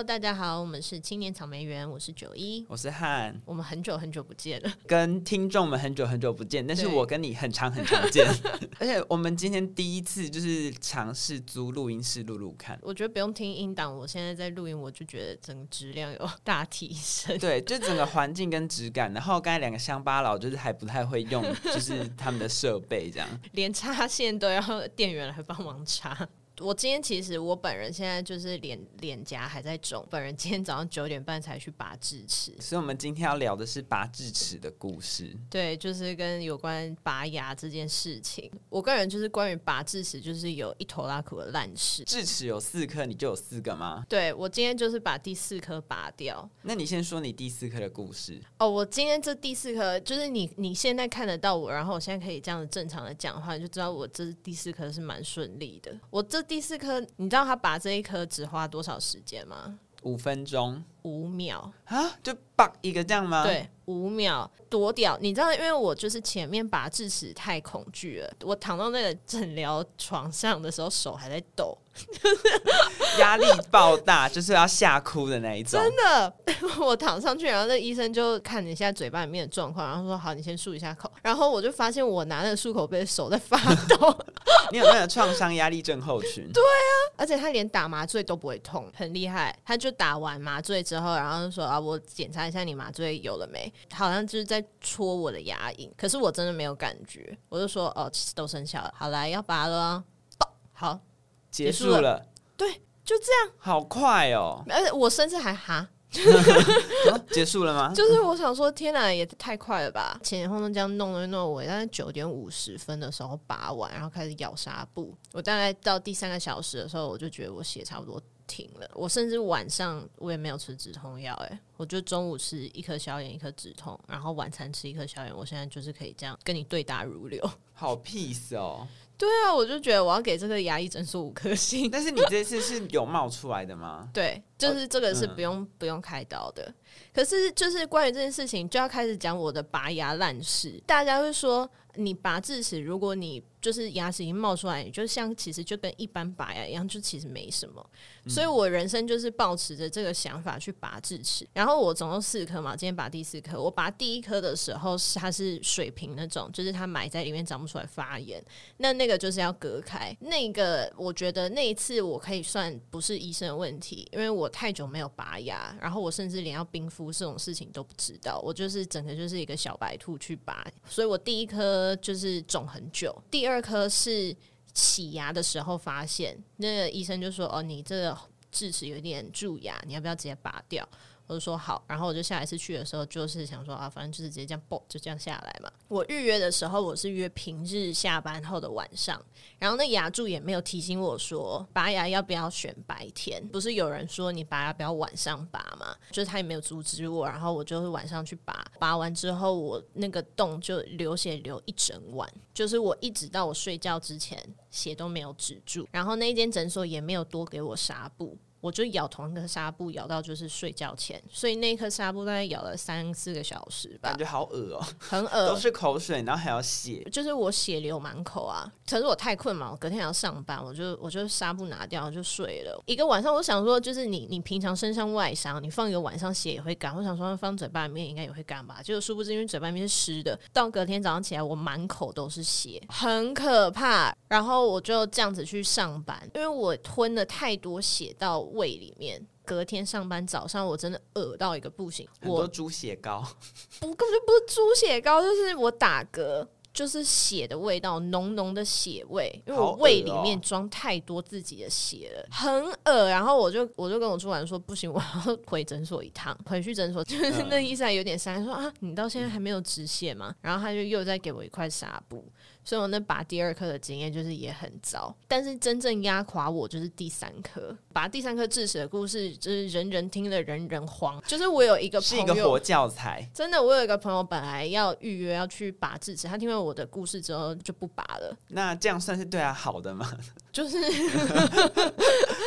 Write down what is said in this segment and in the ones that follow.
Hello，大家好，我们是青年草莓园，我是九一，我是汉，我们很久很久不见了，跟听众们很久很久不见，但是我跟你很长很常见，而且我们今天第一次就是尝试租录音室录录看，我觉得不用听音档，我现在在录音，我就觉得整个质量有大提升，对，就整个环境跟质感，然后刚才两个乡巴佬就是还不太会用，就是他们的设备这样，连插线都要店员来帮忙插。我今天其实我本人现在就是脸脸颊还在肿，本人今天早上九点半才去拔智齿，所以我们今天要聊的是拔智齿的故事。对，就是跟有关拔牙这件事情。我个人就是关于拔智齿，就是有一头拉苦的烂事。智齿有四颗，你就有四个吗？对，我今天就是把第四颗拔掉。那你先说你第四颗的故事。哦，我今天这第四颗就是你你现在看得到我，然后我现在可以这样子正常的讲话，你就知道我这第四颗是蛮顺利的。我这。第四颗，你知道他拔这一颗只花多少时间吗？五分钟，五秒啊，就拔一个这样吗？对，五秒多掉。你知道，因为我就是前面拔智齿太恐惧了，我躺到那个诊疗床上的时候，手还在抖。压力爆大，就是要吓哭的那一种。真的，我躺上去，然后那医生就看你现在嘴巴里面的状况，然后说：“好，你先漱一下口。”然后我就发现我拿那个漱口杯的手在发抖。你有那个创伤压力症候群？对啊，而且他连打麻醉都不会痛，很厉害。他就打完麻醉之后，然后就说：“啊，我检查一下你麻醉有了没？”好像就是在戳我的牙龈，可是我真的没有感觉。我就说：“哦，都生效了。”好，来要拔了哦，好。结束了，束了，对，就这样，好快哦！而且我甚至还哈，结束了吗？就是我想说，天哪，也太快了吧！前前后后这样弄了弄，我大概九点五十分的时候拔完，然后开始咬纱布。我大概到第三个小时的时候，我就觉得我血差不多停了。我甚至晚上我也没有吃止痛药，哎，我就中午吃一颗消炎，一颗止痛，然后晚餐吃一颗消炎。我现在就是可以这样跟你对答如流，好 peace 哦。对啊，我就觉得我要给这个牙医诊所五颗星。但是你这次是有冒出来的吗？对，就是这个是不用、哦嗯、不用开刀的。可是就是关于这件事情，就要开始讲我的拔牙烂事。大家会说，你拔智齿，如果你就是牙齿已经冒出来，就像其实就跟一般拔牙一样，就其实没什么。所以我人生就是抱持着这个想法去拔智齿。然后我总共四颗嘛，今天拔第四颗。我拔第一颗的时候，它是水平那种，就是它埋在里面长不出来发炎。那那个就是要隔开。那个我觉得那一次我可以算不是医生的问题，因为我太久没有拔牙，然后我甚至连要冰敷这种事情都不知道。我就是整个就是一个小白兔去拔，所以我第一颗就是肿很久，第二颗是。洗牙的时候发现，那个医生就说：“哦，你这个智齿有点蛀牙，你要不要直接拔掉？”我就说好，然后我就下一次去的时候，就是想说啊，反正就是直接这样啵，就这样下来嘛。我预约的时候，我是约平日下班后的晚上，然后那牙柱也没有提醒我说拔牙要不要选白天。不是有人说你拔牙不要晚上拔嘛？就是他也没有阻止我，然后我就是晚上去拔，拔完之后我那个洞就流血流一整晚，就是我一直到我睡觉之前血都没有止住，然后那一间诊所也没有多给我纱布。我就咬同一个纱布，咬到就是睡觉前，所以那颗纱布大概咬了三四个小时吧。感觉好恶哦，很恶，都是口水，然后还要血，就是我血流满口啊。可是我太困嘛，我隔天还要上班，我就我就纱布拿掉就睡了一个晚上。我想说，就是你你平常身上外伤，你放一个晚上血也会干。我想说放嘴巴里面应该也会干吧，结果殊不知因为嘴巴里面是湿的，到隔天早上起来我满口都是血，很可怕。然后我就这样子去上班，因为我吞了太多血到胃里面，隔天上班早上我真的饿到一个不行，很多猪血糕，我根本就不是猪血糕，就是我打嗝，就是血的味道，浓浓的血味，因为我胃里面装太多自己的血了，很恶。然后我就我就跟我主管说，不行，我要 回诊所一趟。回去诊所，就是那医生还有点伤心，说啊，你到现在还没有止血吗？然后他就又再给我一块纱布。所以我那拔第二颗的经验就是也很糟，但是真正压垮我就是第三颗。拔第三颗智齿的故事，就是人人听了人人慌。就是我有一个朋友，是一个活教材。真的，我有一个朋友本来要预约要去拔智齿，他听完我我的故事之后就不拔了。那这样算是对他好的吗？就是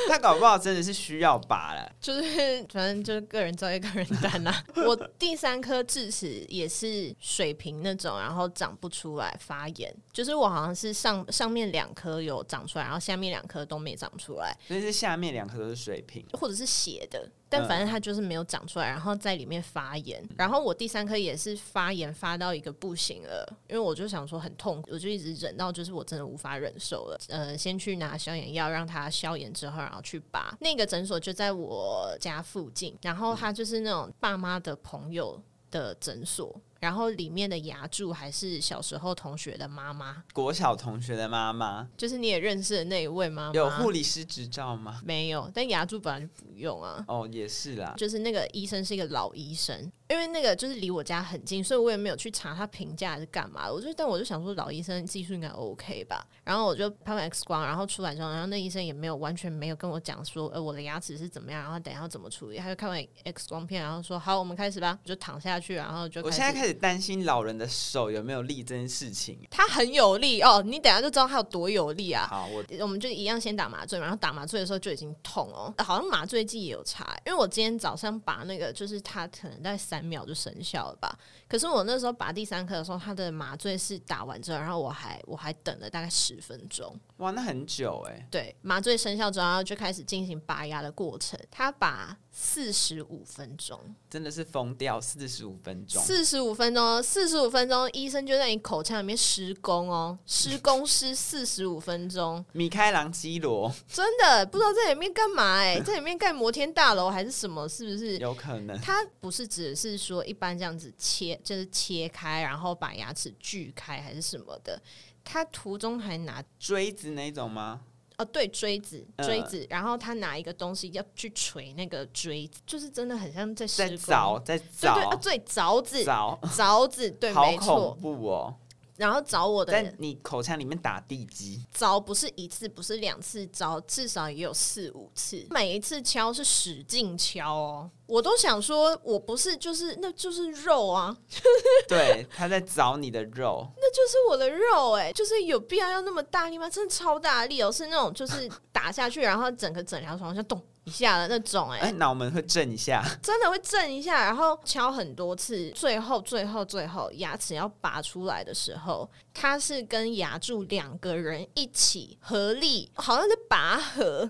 他搞不好真的是需要拔了，就是反正就是个人造业个人担呐、我第三颗智齿也是水平那种，然后长不出来发炎，就是我好像是上上面两颗有长出来，然后下面两颗都没长出来，所以是下面两颗都是水平，或者是斜的。但反正它就是没有长出来，然后在里面发炎。然后我第三颗也是发炎发到一个不行了，因为我就想说很痛苦，我就一直忍到就是我真的无法忍受了。呃，先去拿消炎药让它消炎之后，然后去拔。那个诊所就在我家附近，然后他就是那种爸妈的朋友的诊所。然后里面的牙柱还是小时候同学的妈妈，国小同学的妈妈，就是你也认识的那一位妈妈。有护理师执照吗？没有，但牙柱本来就不用啊。哦，也是啦，就是那个医生是一个老医生。因为那个就是离我家很近，所以我也没有去查他评价是干嘛的。我就但我就想说，老医生技术应该 OK 吧。然后我就拍完 X 光，然后出来之后，然后那医生也没有完全没有跟我讲说，呃，我的牙齿是怎么样，然后等一下要怎么处理。他就看完 X 光片，然后说好，我们开始吧，我就躺下去，然后就。我现在开始担心老人的手有没有力这件事情。他很有力哦，你等下就知道他有多有力啊。好，我我们就一样先打麻醉，然后打麻醉的时候就已经痛哦，好像麻醉剂也有差，因为我今天早上拔那个，就是他可能在三秒就生效了。吧，可是我那时候拔第三颗的时候，他的麻醉是打完之后，然后我还我还等了大概十分钟。哇，那很久哎。对，麻醉生效之后就开始进行拔牙的过程，他拔四十五分钟，真的是疯掉，四十五分钟，四十五分钟，四十五分钟，医生就在你口腔里面施工哦，施工施四十五分钟，米开朗基罗，真的不知道在里面干嘛哎，在里面盖摩天大楼还是什么？是不是？有可能，他不是只是说一般这样子切，就是切开，然后把牙齿锯开还是什么的？他途中还拿锥子那种吗？哦，对，锥子，锥子，然后他拿一个东西要去锤那个锥子，就是真的很像在在凿，在凿，对对，对，凿子，凿，凿子，对，没错，好恐怖哦。然后找我的，在你口腔里面打地基，找不是一次，不是两次，找至少也有四五次，每一次敲是使劲敲哦。我都想说，我不是就是那就是肉啊，对，他在找你的肉，那就是我的肉哎，就是有必要要那么大力吗？真的超大力哦，是那种就是打下去，然后整个整条床像动一下的那种哎，欸，脑门会震一下，真的会震一下，然后敲很多次，最后最后最后牙齿要拔出来的时候，他是跟牙柱两个人一起合力，好像是拔河。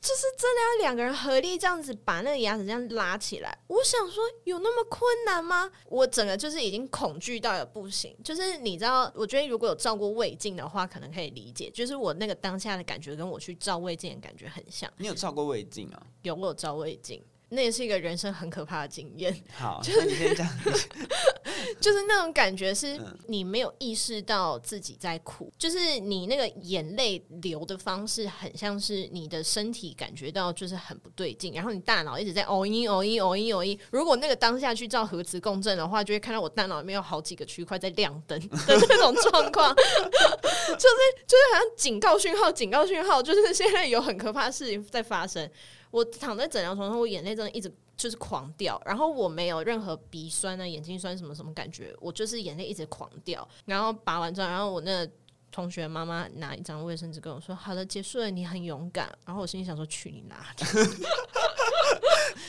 就是真的要两个人合力这样子把那个牙齿这样拉起来，我想说有那么困难吗？我整个就是已经恐惧到了不行。就是你知道，我觉得如果有照过胃镜的话，可能可以理解。就是我那个当下的感觉跟我去照胃镜的感觉很像。你有照过胃镜啊？有，我有照胃镜。那也是一个人生很可怕的经验。好，就是你先讲，就是那种感觉是你没有意识到自己在哭，就是你那个眼泪流的方式很像是你的身体感觉到就是很不对劲，然后你大脑一直在哦一哦一哦一哦一。如果那个当下去照核磁共振的话，就会看到我大脑里面有好几个区块在亮灯的那种状况，就是就是好像警告讯号，警告讯号，就是现在有很可怕的事情在发生。我躺在诊疗床上，我眼泪真的一直就是狂掉，然后我没有任何鼻酸啊、眼睛酸什么什么感觉，我就是眼泪一直狂掉。然后拔完之后，然后我那个同学妈妈拿一张卫生纸跟我说：“好了，结束了，你很勇敢。”然后我心里想说：“去你妈的！”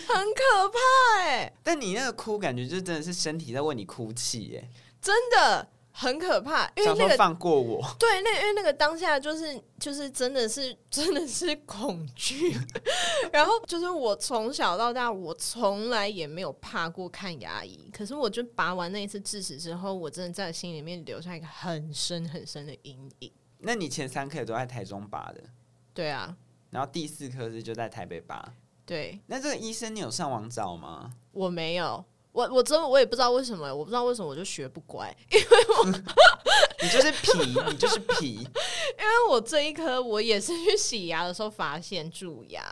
很可怕哎、欸！但你那个哭，感觉就真的是身体在为你哭泣哎，真的。很可怕，因为那个放过我，对，那因为那个当下就是就是真的是真的是恐惧，然后就是我从小到大我从来也没有怕过看牙医，可是我就拔完那一次智齿之后，我真的在心里面留下一个很深很深的阴影。那你前三颗都在台中拔的？对啊，然后第四颗是就在台北拔。对，那这个医生你有上网找吗？我没有。我我真的我也不知道为什么，我不知道为什么我就学不乖，因为我 你就是皮，你就是皮，因为我这一颗我也是去洗牙的时候发现蛀牙，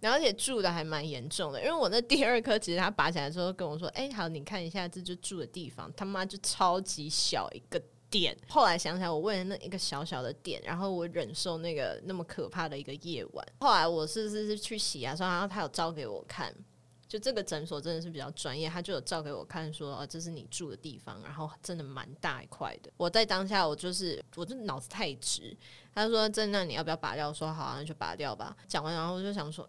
然后而且蛀的还蛮严重的，因为我那第二颗其实他拔起来的时候跟我说，哎、欸，好，你看一下这就蛀的地方，他妈就超级小一个点，后来想起来我为了那一个小小的点，然后我忍受那个那么可怕的一个夜晚，后来我是是是去洗牙的时候，然后他有照给我看。就这个诊所真的是比较专业，他就有照给我看说，哦，这是你住的地方，然后真的蛮大一块的。我在当下我就是，我就脑子太直。他说：“在那，你要不要拔掉？”说：“好啊，那就拔掉吧。”讲完，然后我就想说。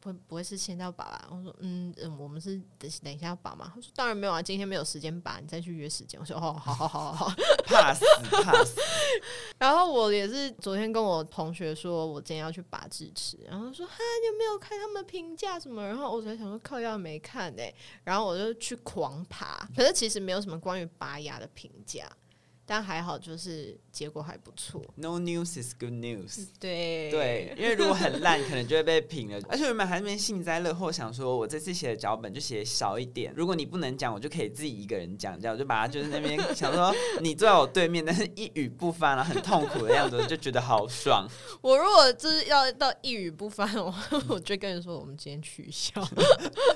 不不会是现在要拔吧？我说嗯嗯，我们是等等一下要拔嘛？他说当然没有啊，今天没有时间拔，你再去约时间。我说哦，好好好好好，怕死怕死。然后我也是昨天跟我同学说，我今天要去拔智齿，然后说哈，你有没有看他们评价什么？然后我才想说靠，要没看哎、欸，然后我就去狂爬，可是其实没有什么关于拔牙的评价。但还好，就是结果还不错。No news is good news。对对，因为如果很烂，可能就会被评了。而且我们还那边幸灾乐祸，想说我这次写的脚本就写少一点。如果你不能讲，我就可以自己一个人讲，这样我就把它就是那边 想说你坐在我对面，但是一语不发，然后很痛苦的样子，就觉得好爽。我如果就是要到一语不发，我 我就跟你说，我们今天取消，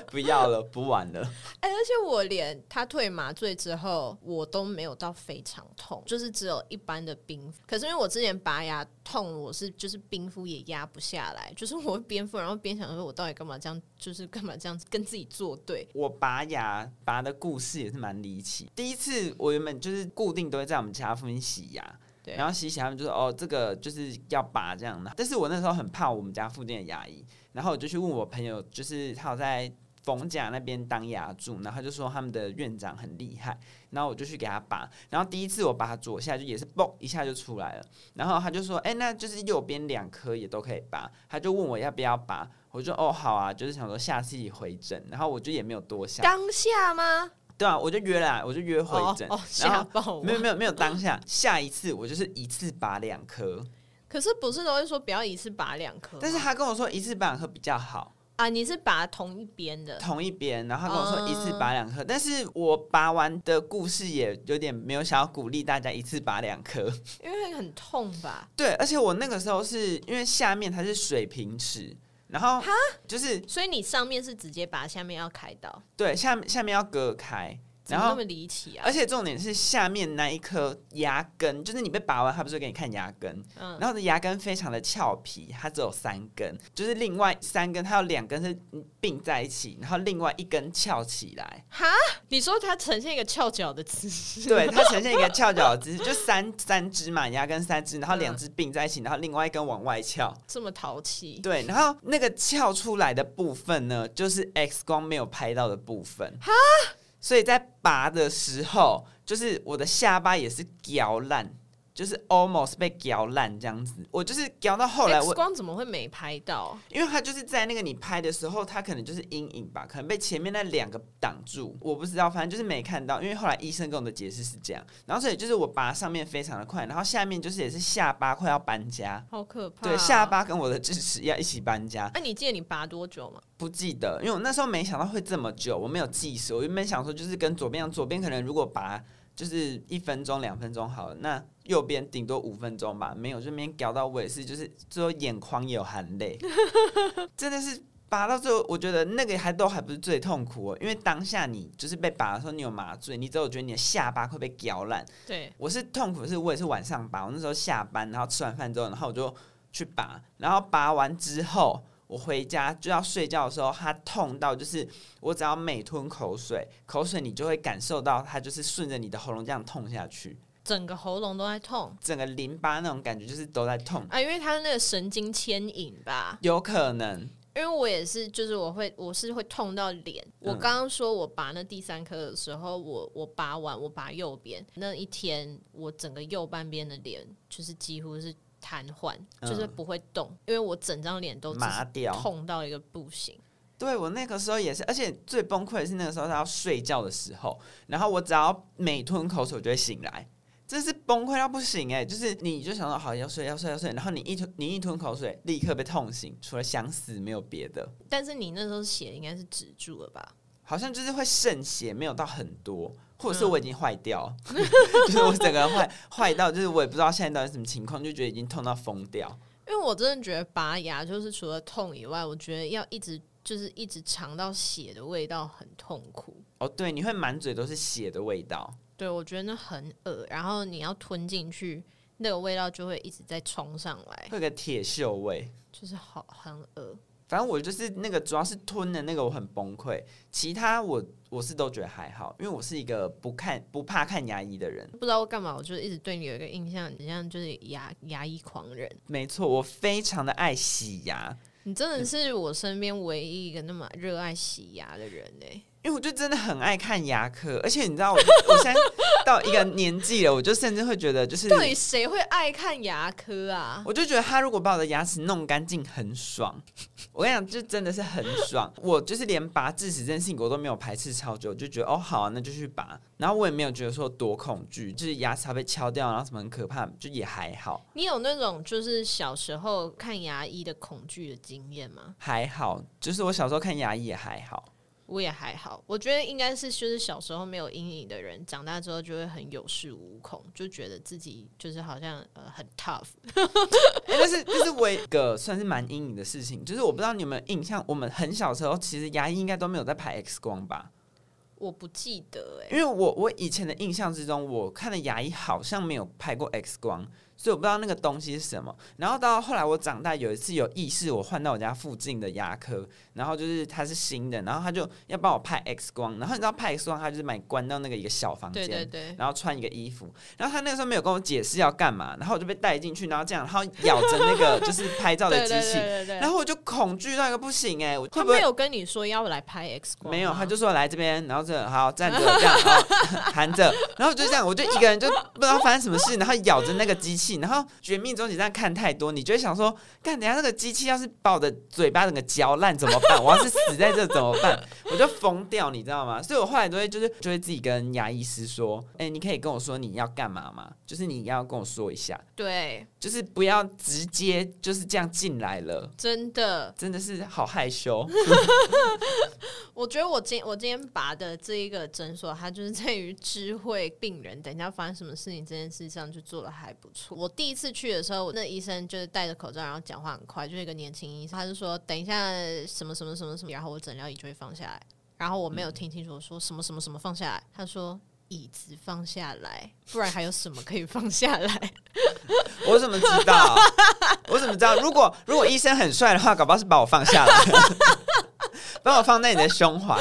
不要了，不玩了。哎、欸，而且我连他退麻醉之后，我都没有到非常痛。痛就是只有一般的冰敷，可是因为我之前拔牙痛，我是就是冰敷也压不下来，就是我会边敷然后边想说，我到底干嘛这样，就是干嘛这样子跟自己作对。我拔牙拔的故事也是蛮离奇。第一次我原本就是固定都会在我们家附近洗牙，对，然后洗洗他们就说哦，这个就是要拔这样的。但是我那时候很怕我们家附近的牙医，然后我就去问我朋友，就是他有在。逢甲那边当牙助，然后他就说他们的院长很厉害，然后我就去给他拔，然后第一次我拔左下就也是嘣一下就出来了，然后他就说，哎、欸，那就是右边两颗也都可以拔，他就问我要不要拔，我就哦好啊，就是想说下次一回诊，然后我就也没有多想。当下吗？对啊，我就约了，我就约回诊，哦，吓爆我，没有没有没有当下，下一次我就是一次拔两颗，可是不是都会说不要一次拔两颗，但是他跟我说一次拔两颗比较好。啊，你是拔同一边的，同一边，然后他跟我说一次拔两颗，嗯，但是我拔完的故事也有点没有想要鼓励大家一次拔两颗，因为很痛吧？对，而且我那个时候是因为下面它是水平齿，然后就是，所以你上面是直接拔，下面要开刀，对，下面下面要割开。然后那么离奇啊！而且重点是下面那一颗牙根，就是你被拔完，他不是给你看牙根，嗯，然后的牙根非常的俏皮，它只有三根，就是另外三根它有两根是并在一起，然后另外一根翘起来。哈？你说它呈现一个翘脚的姿势？对，它呈现一个 翘脚的姿势，就三三只嘛，牙根三只，然后两只并在一起，然后另外一根往外翘，这么淘气？对，然后那个翘出来的部分呢，就是 X 光没有拍到的部分。哈？所以在拔的时候，就是我的下巴也是咬烂。就是 almost 被咬烂这样子，我就是咬到后来我，我光怎么会没拍到？因为他就是在那个你拍的时候，他可能就是阴影吧，可能被前面那两个挡住，我不知道，反正就是没看到。因为后来医生跟我的解释是这样，然后所以就是我拔上面非常的快，然后下面就是也是下巴快要搬家，好可怕。对，下巴跟我的智齿要一起搬家。那、啊、你记得你拔多久吗？不记得，因为我那时候没想到会这么久，我没有计时。我原本想说就是跟左边一样，左边可能如果拔。就是一分钟、两分钟好了，那右边顶多五分钟吧，没有这边搞到我也是，就是最后眼眶也有含泪，真的是拔到最后，我觉得那个还都还不是最痛苦哦，因为当下你就是被拔的时候，你有麻醉，你只有觉得你的下巴会被咬烂。对，我是痛苦的是，我也是晚上拔，我那时候下班，然后吃完饭之后，然后我就去拔，然后拔完之后。我回家就要睡觉的时候，它痛到就是我只要每吞口水，口水你就会感受到它就是顺着你的喉咙这样痛下去，整个喉咙都在痛，整个淋巴那种感觉就是都在痛。啊，因为它的那个神经牵引吧，有可能，因为我也是，就是我会我是会痛到脸。嗯、我刚刚说我拔那第三颗的时候，我我拔完我拔右边。那一天，我整个右半边的脸就是几乎是。瘫痪就是不会动，嗯、因为我整张脸都麻掉，痛到一个不行。对，我那个时候也是，而且最崩溃的是那个时候他要睡觉的时候，然后我只要每吞口水就会醒来，真是崩溃到不行哎！就是你就想到好要睡要睡要睡，然后你一吞你一吞口水立刻被痛醒，除了想死没有别的。但是你那时候血应该是止住了吧？好像就是会渗血，没有到很多。或者是我已经坏掉，嗯、就是我整个人坏坏到，就是我也不知道现在到底什么情况，就觉得已经痛到疯掉。因为我真的觉得拔牙就是除了痛以外，我觉得要一直就是一直尝到血的味道很痛苦。哦，对，你会满嘴都是血的味道。对，我觉得那很恶，然后你要吞进去，那个味道就会一直在冲上来，会有个铁锈味，就是好很恶。反正我就是那个，主要是吞的那个我很崩溃，其他我我是都觉得还好，因为我是一个不看不怕看牙医的人。不知道我干嘛，我就一直对你有一个印象，你像就是牙牙医狂人。没错，我非常的爱洗牙。你真的是我身边唯一一个那么热爱洗牙的人呢、欸。因为我就真的很爱看牙科，而且你知道我，我现在到一个年纪了，我就甚至会觉得，就是到底谁会爱看牙科啊？我就觉得他如果把我的牙齿弄干净，很爽。我跟你讲，就真的是很爽。我就是连拔智齿这件事情，我都没有排斥超久，就觉得哦好啊，那就去拔。然后我也没有觉得说多恐惧，就是牙齿要被敲掉，然后什么很可怕，就也还好。你有那种就是小时候看牙医的恐惧的经验吗？还好，就是我小时候看牙医也还好。我也还好，我觉得应该是就是小时候没有阴影的人，长大之后就会很有恃无恐，就觉得自己就是好像呃很 tough。欸、但是这是我一个算是蛮阴影的事情，就是我不知道你有没有印象，我们很小时候其实牙医应该都没有在拍 X 光吧？我不记得哎、欸，因为我我以前的印象之中，我看的牙医好像没有拍过 X 光。所以我不知道那个东西是什么，然后到后来我长大有一次有意识，我换到我家附近的牙科，然后就是它是新的，然后他就要帮我拍 X 光，然后你知道拍 X 光，他就是把你关到那个一个小房间，对对对，然后穿一个衣服，然后他那个时候没有跟我解释要干嘛，然后我就被带进去，然后这样，然后咬着那个就是 拍照的机器，然后我就恐惧到一个不行哎、欸，他没有跟你说要来拍 X 光，没有，他就说来这边，然后这好站着这样，然后 含着，然后就这样，我就一个人就不知道发生什么事，然后咬着那个机器，然后绝命终结站看太多，你就会想说，干等下那个机器要是把我的嘴巴整个嚼烂怎么办？我要是死在这怎么办？我就疯掉，你知道吗？所以我后来都会就是就会自己跟牙医师说，哎、你可以跟我说你要干嘛吗？就是你要跟我说一下，对，就是不要直接就是这样进来了，真的。真的是好害羞。我觉得我今我今天拔的这一个诊所，它就是在于知会病人等一下发生什么事情这件事上就做的还不错。我第一次去的时候，那医生就是戴着口罩，然后讲话很快，就是一个年轻医生，他就说等一下什么什么什么什么，然后我诊疗仪就会放下来，然后我没有听清楚我说什么什么什么放下来，他说椅子放下来，不然还有什么可以放下来？我怎么知道？我怎么知道？如果如果医生很帅的话，搞不好是把我放下来，把我放在你的胸怀。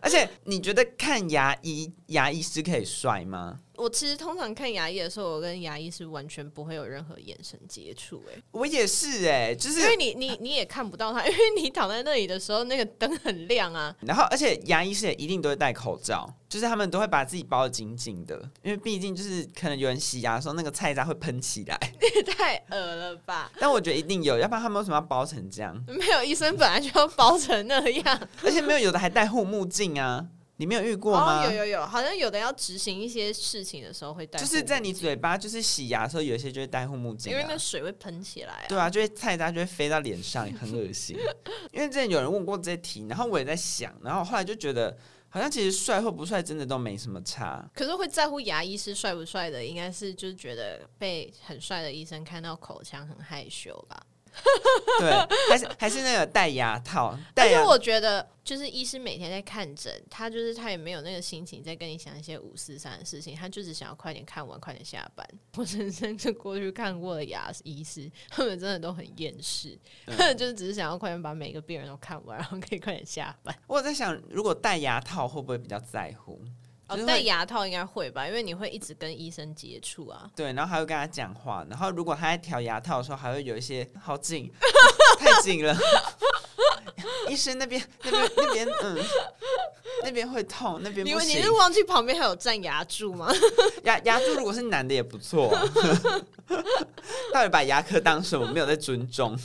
而且你觉得看牙医，牙医师可以帅吗？我其实通常看牙医的时候，我跟牙医是完全不会有任何眼神接触。哎，我也是哎、欸，就是因为你你你也看不到他，因为你躺在那里的时候，那个灯很亮啊。然后，而且牙医是也一定都会戴口罩，就是他们都会把自己包的紧紧的，因为毕竟就是可能有人洗牙的时候，那个菜渣会喷起来。也太恶了吧！但我觉得一定有，要不然他们为什么要包成这样？没有，医生本来就要包成那样，而且没有，有的还戴护目镜啊。你没有遇过吗？哦，有有有，好像有的要执行一些事情的时候会戴，就是在你嘴巴就是洗牙的时候，有一些就会戴护目镜，因为那水会喷起来啊。对啊，就会菜渣就会飞到脸上，很恶心。因为之前有人问过这些题，然后我也在想，然后后来就觉得，好像其实帅或不帅真的都没什么差。可是会在乎牙医师帅不帅的，应该是就是觉得被很帅的医生看到口腔很害羞吧。对，还是还是那个戴牙套。但是我觉得，就是医师每天在看诊，他就是他也没有那个心情在跟你讲一些五四三的事情，他就是想要快点看完，快点下班。我人生就过去看过的牙医师，他们真的都很厌世，嗯、就是只是想要快点把每个病人都看完，然后可以快点下班。我在想，如果戴牙套会不会比较在乎？哦，戴牙套应该会吧，因为你会一直跟医生接触啊。对，然后还会跟他讲话，然后如果他在调牙套的时候，还会有一些好紧，太紧了。医生那边那边那边嗯，那边会痛，那边不行。因为你是忘记旁边还有站牙柱吗？牙牙柱如果是男的也不错啊。到底把牙科当什么？没有在尊重。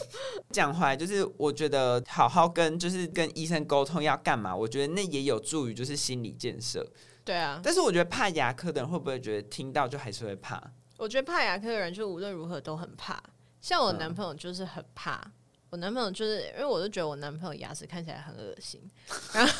讲回来，就是我觉得好好跟就是跟医生沟通要干嘛，我觉得那也有助于就是心理建设。对啊，但是我觉得怕牙科的人会不会觉得听到就还是会怕？我觉得怕牙科的人就无论如何都很怕，像我男朋友就是很怕。嗯我男朋友就是因为我就觉得我男朋友牙齿看起来很恶心，然 后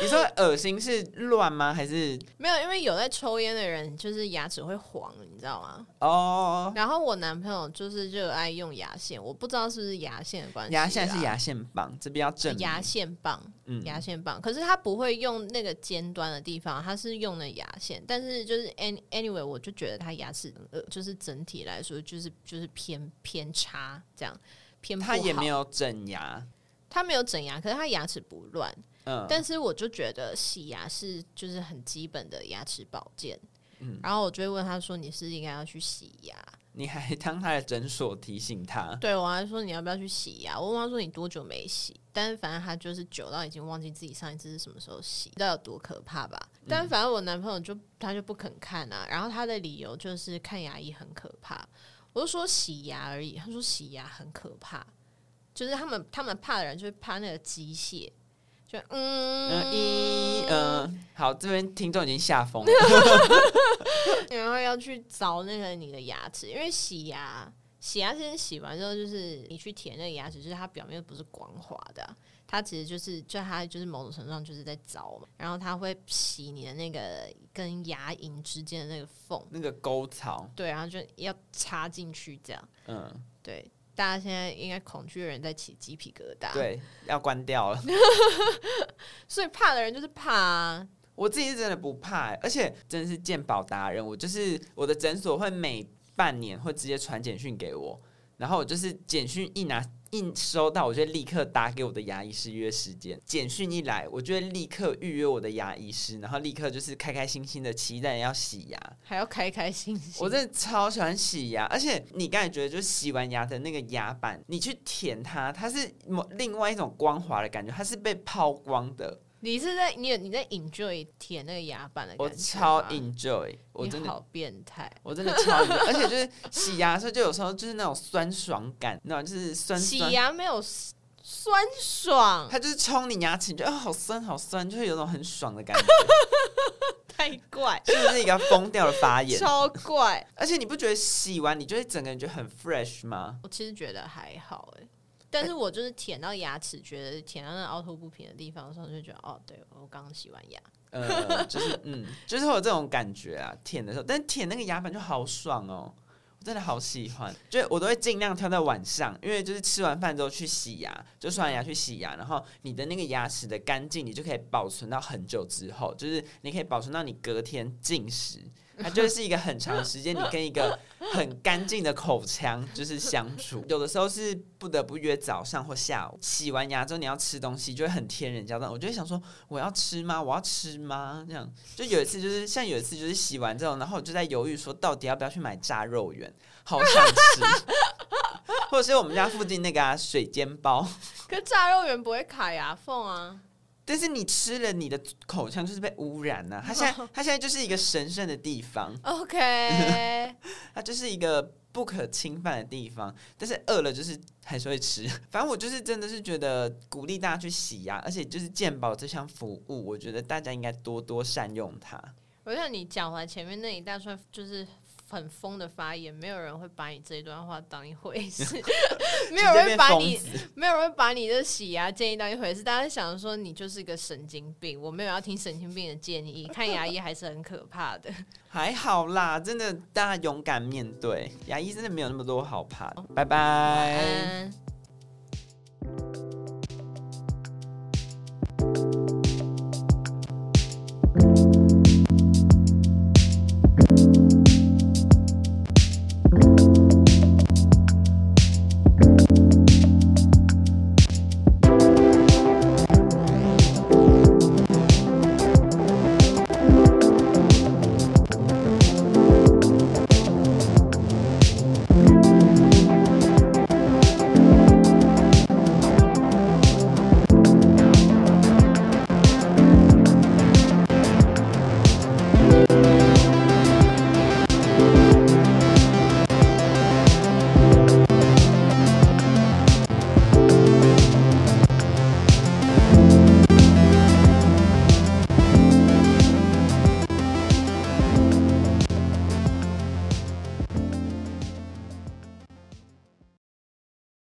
你说恶心是乱吗？还是 没有？因为有在抽烟的人就是牙齿会黄，你知道吗？哦。然后我男朋友就是热爱用牙线，我不知道是不是牙线的关系。牙线是牙线棒，这边要正牙线棒，嗯，牙线棒。可是他不会用那个尖端的地方，他是用的牙线。但是就是 anyway，我就觉得他牙齿呃，就是整体来说就是就是偏偏差这样。偏他也没有整牙，他没有整牙，可是他牙齿不乱。嗯，但是我就觉得洗牙是就是很基本的牙齿保健。嗯，然后我就会问他说：“你是应该要去洗牙？” 你还当他的诊所提醒他？对，我还说你要不要去洗牙？我问他说：“你多久没洗？”但是反正他就是久到已经忘记自己上一次是什么时候洗，不知道有多可怕吧？嗯，但反正我男朋友就他就不肯看啊，然后他的理由就是看牙医很可怕。我就说洗牙而已，他说洗牙很可怕，就是他们他们怕的人就是怕那个机械。就嗯一嗯，好，这边听众已经吓疯了，然后要去凿那个你的牙齿，因为洗牙洗牙其实洗完之后，就是你去舔那个牙齿，就是它表面不是光滑的，它其实就是就它就是某种程度上就是在凿嘛，然后它会洗你的那个跟牙龈之间的那个缝，那个沟槽，对，然后就要插进去这样，嗯，对。大家现在应该恐惧的人在起鸡皮疙瘩，对，要关掉了。所以怕的人就是怕啊。我自己是真的不怕，而且真的是健宝达人。我就是我的诊所会每半年会直接传简讯给我，然后我就是简讯一拿。一收到，我就立刻打给我的牙医师约时间。简讯一来，我就会立刻预约我的牙医师，然后立刻就是开开心心的期待要洗牙，还要开开心心。我真的超喜欢洗牙，而且你刚才觉得，就是洗完牙的那个牙板，你去舔它，它是某另外一种光滑的感觉，它是被抛光的。你是在你有你在 enjoy 舔那个牙板的感觉？我超 enjoy，我真的好变态，我真的超 enjoy，而且就是洗牙的时候，就有时候就是那种酸爽感，那种就是酸，酸。洗牙没有酸爽，它就是冲你牙齿，你觉得啊好酸好酸，就会有种很爽的感觉。太怪，是不是一个疯掉的发言？超怪，而且你不觉得洗完你就会整个人觉得很 fresh 吗？我其实觉得还好哎。但是我就是舔到牙齿，觉得舔到那凹凸不平的地方的时候，就觉得哦，对，我刚刚洗完牙，呃，就是嗯，就是会有这种感觉啊，舔的时候，但舔那个牙板就好爽哦，我真的好喜欢，就我都会尽量挑在晚上，因为就是吃完饭之后去洗牙，就刷完牙去洗牙，然后你的那个牙齿的干净，你就可以保存到很久之后，就是你可以保存到你隔天进食。它就是一个很长时间，你跟一个很干净的口腔就是相处。有的时候是不得不约早上或下午，洗完牙之后你要吃东西，就会很天人交战。我就想说，我要吃吗？我要吃吗？这样就有一次，就是像有一次，就是洗完之后，然后我就在犹豫说，到底要不要去买炸肉圆？好想吃，或者是我们家附近那个、啊、水煎包。可是炸肉圆不会卡牙缝啊。但是你吃了，你的口腔就是被污染了、啊。它现在，它现在就是一个神圣的地方。OK，它就是一个不可侵犯的地方。但是饿了就是还是会吃。反正我就是真的是觉得鼓励大家去洗牙，而且就是健保这项服务，我觉得大家应该多多善用它。我想你讲完前面那一大串，就是。很疯的发言，没有人会把你这一段话当一回事，没有人会把你，没有人会把你的洗牙建议当一回事。大家想说你就是一个神经病，我没有要听神经病的建议，看牙医还是很可怕的。还好啦，真的，大家勇敢面对牙医，真的没有那么多好怕的。拜拜。